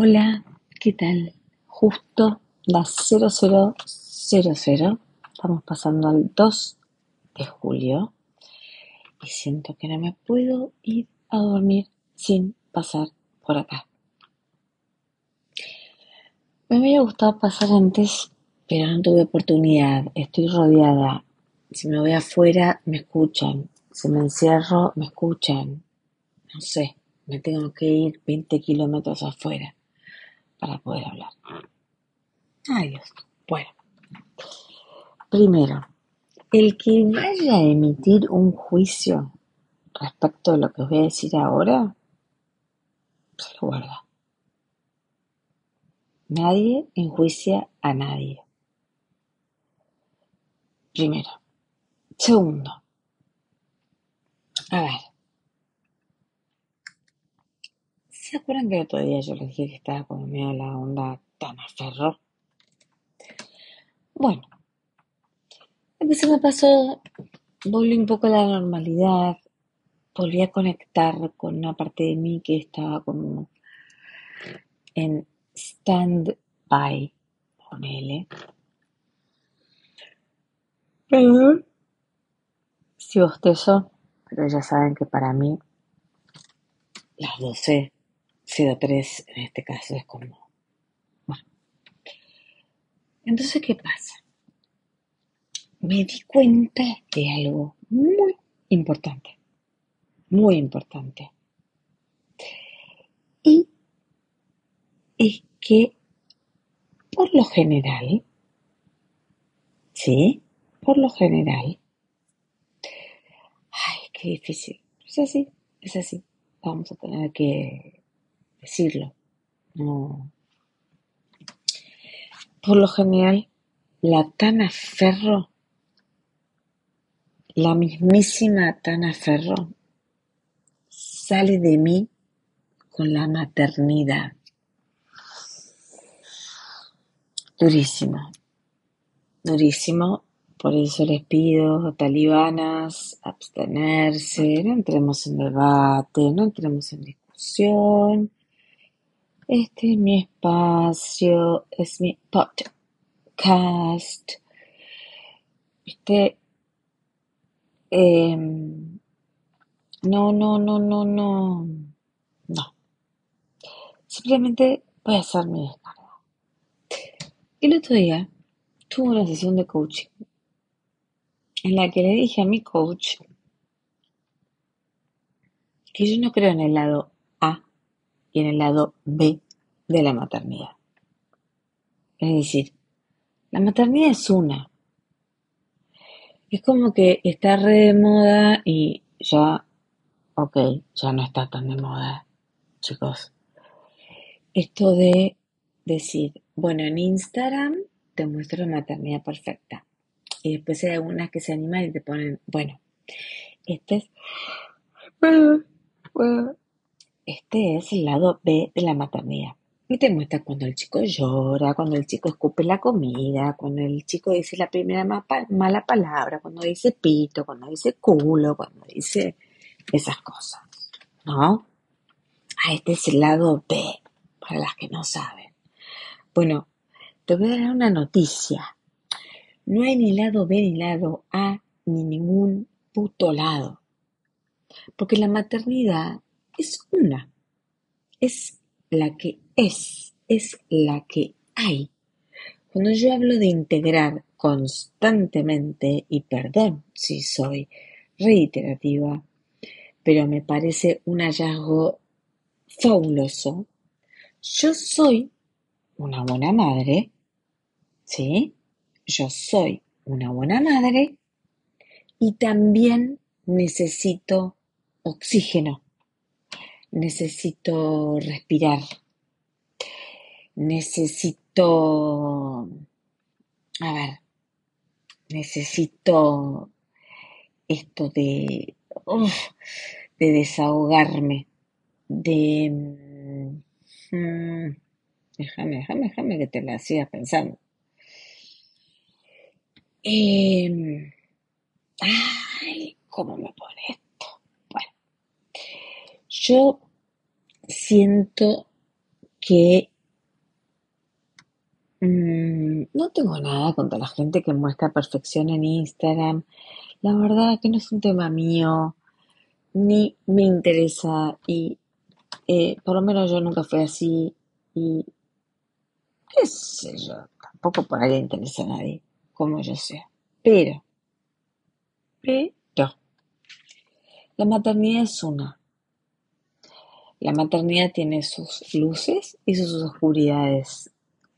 Hola, ¿qué tal? Justo las 0000, estamos pasando al 2 de julio y siento que no me puedo ir a dormir sin pasar por acá. Me hubiera gustado pasar antes, pero no tuve oportunidad. Estoy rodeada. Si me voy afuera, me escuchan. Si me encierro, me escuchan. No sé, me tengo que ir 20 kilómetros afuera para poder hablar. Ay Dios. Bueno. Primero, el que vaya a emitir un juicio respecto a lo que os voy a decir ahora, se lo guarda. Nadie enjuicia a nadie. Primero. Segundo. A ver. ¿Se acuerdan que el otro día yo les dije que estaba con medio la onda tan aferro? Bueno, lo que se me pasó, volví un poco a la normalidad, volví a conectar con una parte de mí que estaba como en stand-by, ponele. Perdón si bostezo, pero ya saben que para mí las 12 03 en este caso es como... Bueno. Entonces, ¿qué pasa? Me di cuenta de algo muy importante, muy importante. Y es que, por lo general, ¿sí? Por lo general, ay, qué difícil. Es así, es así. Vamos a tener que decirlo. No. Por lo general, la Tana Ferro, la mismísima Tana Ferro, sale de mí con la maternidad. Durísimo, durísimo. Por eso les pido, talibanas, abstenerse, no entremos en debate, no entremos en discusión. Este es mi espacio, es mi podcast. Este, em, no, no, no, no, no, no. Simplemente voy a hacer mi descarga. El otro día tuve una sesión de coaching en la que le dije a mi coach que yo no creo en el lado en el lado B de la maternidad. Es decir, la maternidad es una. Es como que está re de moda y ya, ok, ya no está tan de moda, chicos. Esto de decir, bueno, en Instagram te muestro la maternidad perfecta. Y después hay algunas que se animan y te ponen, bueno, este es... Este es el lado B de la maternidad. Y te muestra cuando el chico llora, cuando el chico escupe la comida, cuando el chico dice la primera mala palabra, cuando dice pito, cuando dice culo, cuando dice esas cosas. ¿No? Ah, este es el lado B, para las que no saben. Bueno, te voy a dar una noticia. No hay ni lado B ni lado A, ni ningún puto lado. Porque la maternidad es una, es la que es, es la que hay. Cuando yo hablo de integrar constantemente, y perdón si soy reiterativa, pero me parece un hallazgo fabuloso, yo soy una buena madre, ¿sí? Yo soy una buena madre y también necesito oxígeno necesito respirar, necesito, a ver, necesito esto de, de desahogarme, de... Mm, déjame, déjame, déjame que te la sigas pensando. Em, ay, ¿cómo me pone yo siento que mm, no tengo nada contra la gente que muestra perfección en Instagram. La verdad que no es un tema mío, ni me interesa y eh, por lo menos yo nunca fui así y qué sé yo, tampoco por ahí le interesa a nadie, como yo sea. Pero, pero, la maternidad es una. La maternidad tiene sus luces y sus oscuridades.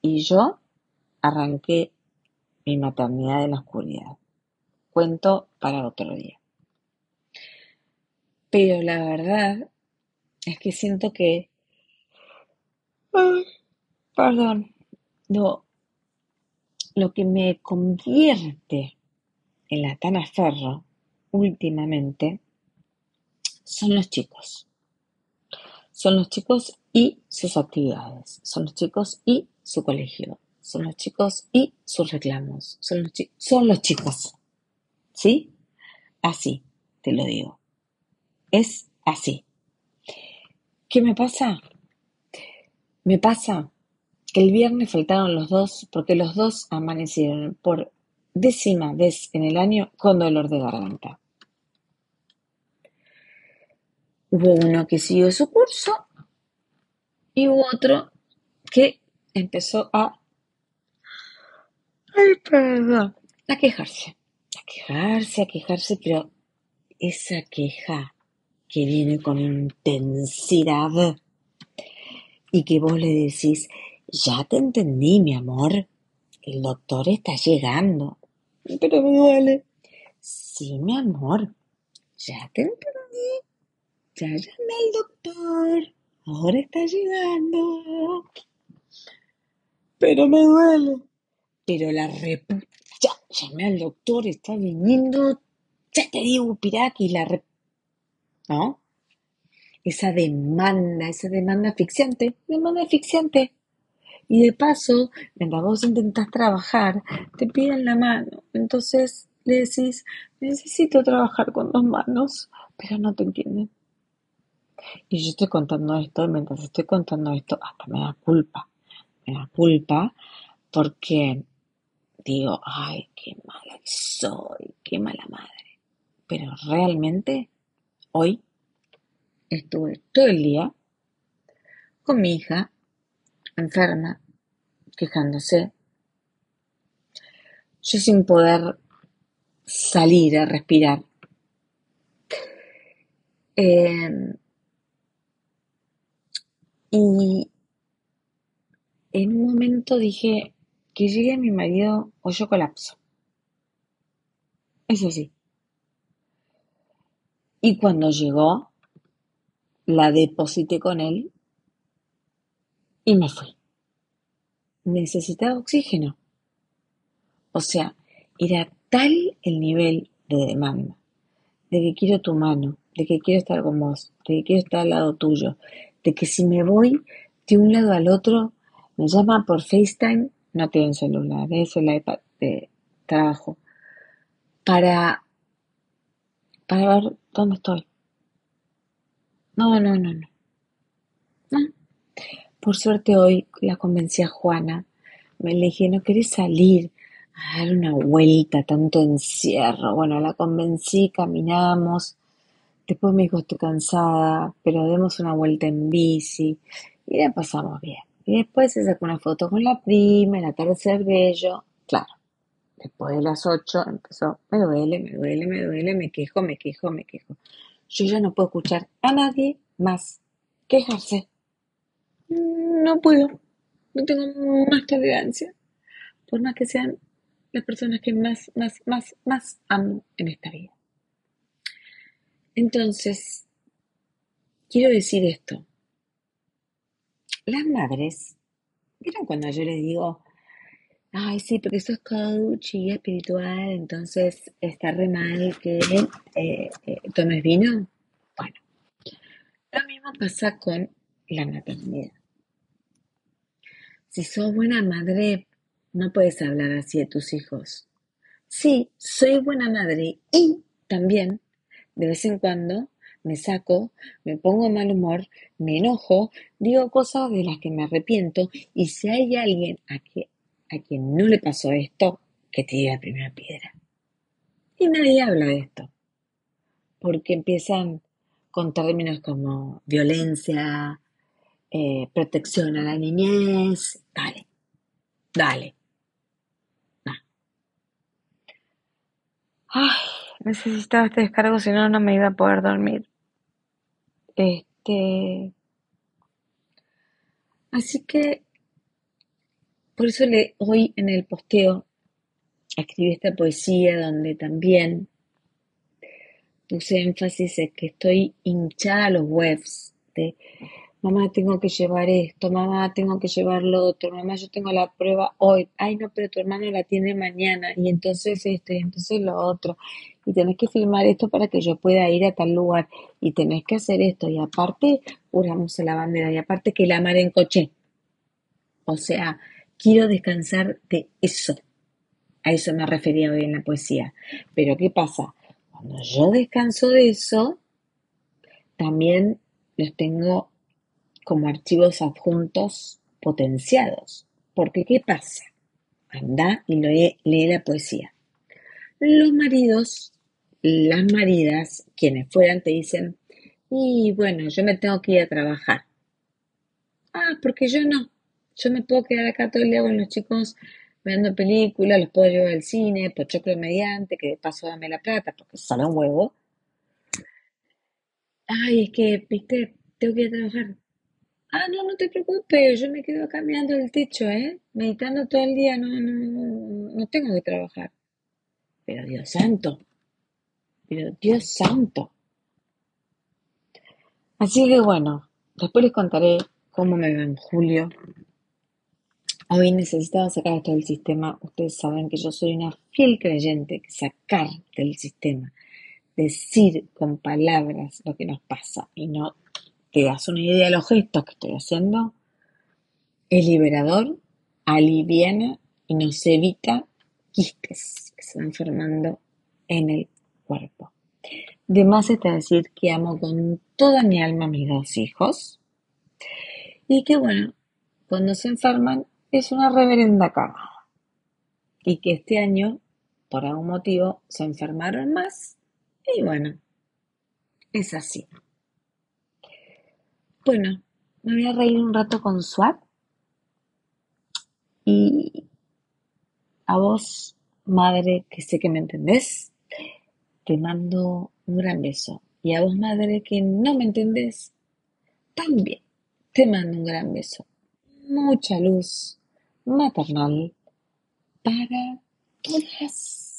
Y yo arranqué mi maternidad de la oscuridad. Cuento para otro día. Pero la verdad es que siento que... perdón. No, lo que me convierte en la Tana Ferro últimamente son los chicos. Son los chicos y sus actividades. Son los chicos y su colegio. Son los chicos y sus reclamos. Son los, son los chicos. ¿Sí? Así, te lo digo. Es así. ¿Qué me pasa? Me pasa que el viernes faltaron los dos porque los dos amanecieron por décima vez en el año con dolor de garganta. Hubo uno que siguió su curso y hubo otro que empezó a... Ay, perdón. A quejarse. A quejarse, a quejarse, pero esa queja que viene con intensidad y que vos le decís, ya te entendí, mi amor. El doctor está llegando. Pero me duele. Sí, mi amor. Ya te entendí. Ya llamé al doctor. Ahora está llegando. Pero me duele. Pero la rep... Ya llamé al doctor, está viniendo. Ya te digo, Piraki, la rep... ¿No? Esa demanda, esa demanda asfixiante, demanda asfixiante. Y de paso, mientras vos intentás trabajar, te piden la mano. Entonces le decís, necesito trabajar con dos manos, pero no te entienden. Y yo estoy contando esto, mientras estoy contando esto, hasta me da culpa. Me da culpa porque digo, ay, qué mala soy, qué mala madre. Pero realmente, hoy estuve todo el día con mi hija enferma, quejándose, yo sin poder salir a respirar. Em, y en un momento dije que llegue mi marido o yo colapso. Eso sí. Y cuando llegó, la deposité con él y me fui. Necesitaba oxígeno. O sea, era tal el nivel de demanda, de que quiero tu mano, de que quiero estar con vos, de que quiero estar al lado tuyo, de que si me voy de un lado al otro, me llama por FaceTime, no tienen celular, es el iPad de trabajo, para, para ver dónde estoy. No, no, no, no. Por suerte hoy la convencí a Juana. Me le dije, ¿no querés salir a dar una vuelta, tanto encierro? Bueno, la convencí, caminamos. Después me dijo, estoy cansada, pero demos una vuelta en bici. Y la pasamos bien. Y después se sacó una foto con la prima, el atardecer bello. Claro, después de las ocho empezó, me duele, me duele, me duele, me quejo, me quejo, me quejo. Yo ya no puedo escuchar a nadie más quejarse. No puedo, no tengo más tolerancia, por más que sean las personas que más, más, más, más amo en esta vida. Entonces, quiero decir esto. Las madres, ¿vieron cuando yo les digo, ay, sí, porque eso es coach y espiritual, entonces está re mal que eh, eh, tomes vino? Bueno, lo mismo pasa con la maternidad. Si sos buena madre, no puedes hablar así de tus hijos. Sí, soy buena madre y también, de vez en cuando, me saco, me pongo de mal humor, me enojo, digo cosas de las que me arrepiento y si hay alguien a, a quien no le pasó esto, que diga la primera piedra. Y nadie habla de esto, porque empiezan con términos como violencia, eh, protección a la niñez, dale, dale. Ay, necesitaba este descargo, si no, no me iba a poder dormir. Este. Así que, por eso le, hoy en el posteo escribí esta poesía donde también puse énfasis en que estoy hinchada a los webs de mamá tengo que llevar esto, mamá tengo que llevar lo otro, mamá yo tengo la prueba hoy, ay no, pero tu hermano la tiene mañana y entonces esto y entonces lo otro y tenés que filmar esto para que yo pueda ir a tal lugar y tenés que hacer esto y aparte juramos la bandera y aparte que la mar en coche. O sea, quiero descansar de eso. A eso me refería hoy en la poesía. Pero ¿qué pasa? Cuando yo descanso de eso, también los tengo como archivos adjuntos potenciados. Porque ¿qué pasa? Anda y lee, lee la poesía. Los maridos, las maridas, quienes fueran, te dicen, y bueno, yo me tengo que ir a trabajar. Ah, porque yo no. Yo me puedo quedar acá todo el día con los chicos viendo películas, los puedo llevar al cine, pochoclo mediante, que de paso dame la plata, porque sale un huevo. Ay, es que, viste, tengo que ir a trabajar. Ah, no, no te preocupes, yo me quedo acá mirando el techo, ¿eh? Meditando todo el día, no, no, no tengo que trabajar. Pero Dios santo, pero Dios santo. Así que bueno, después les contaré cómo me va en julio. Hoy necesitaba sacar esto del sistema. Ustedes saben que yo soy una fiel creyente que sacar del sistema, decir con palabras lo que nos pasa y no te das una idea de los gestos que estoy haciendo, es liberador, aliviana y nos evita quistes que se van formando en el cuerpo. De más está decir que amo con toda mi alma a mis dos hijos y que bueno, cuando se enferman es una reverenda cagada. Y que este año, por algún motivo, se enfermaron más y bueno, es así. Bueno, me voy a reír un rato con Swat. Y a vos, madre, que sé que me entendés, te mando un gran beso. Y a vos, madre, que no me entendés, también te mando un gran beso. Mucha luz maternal para todas.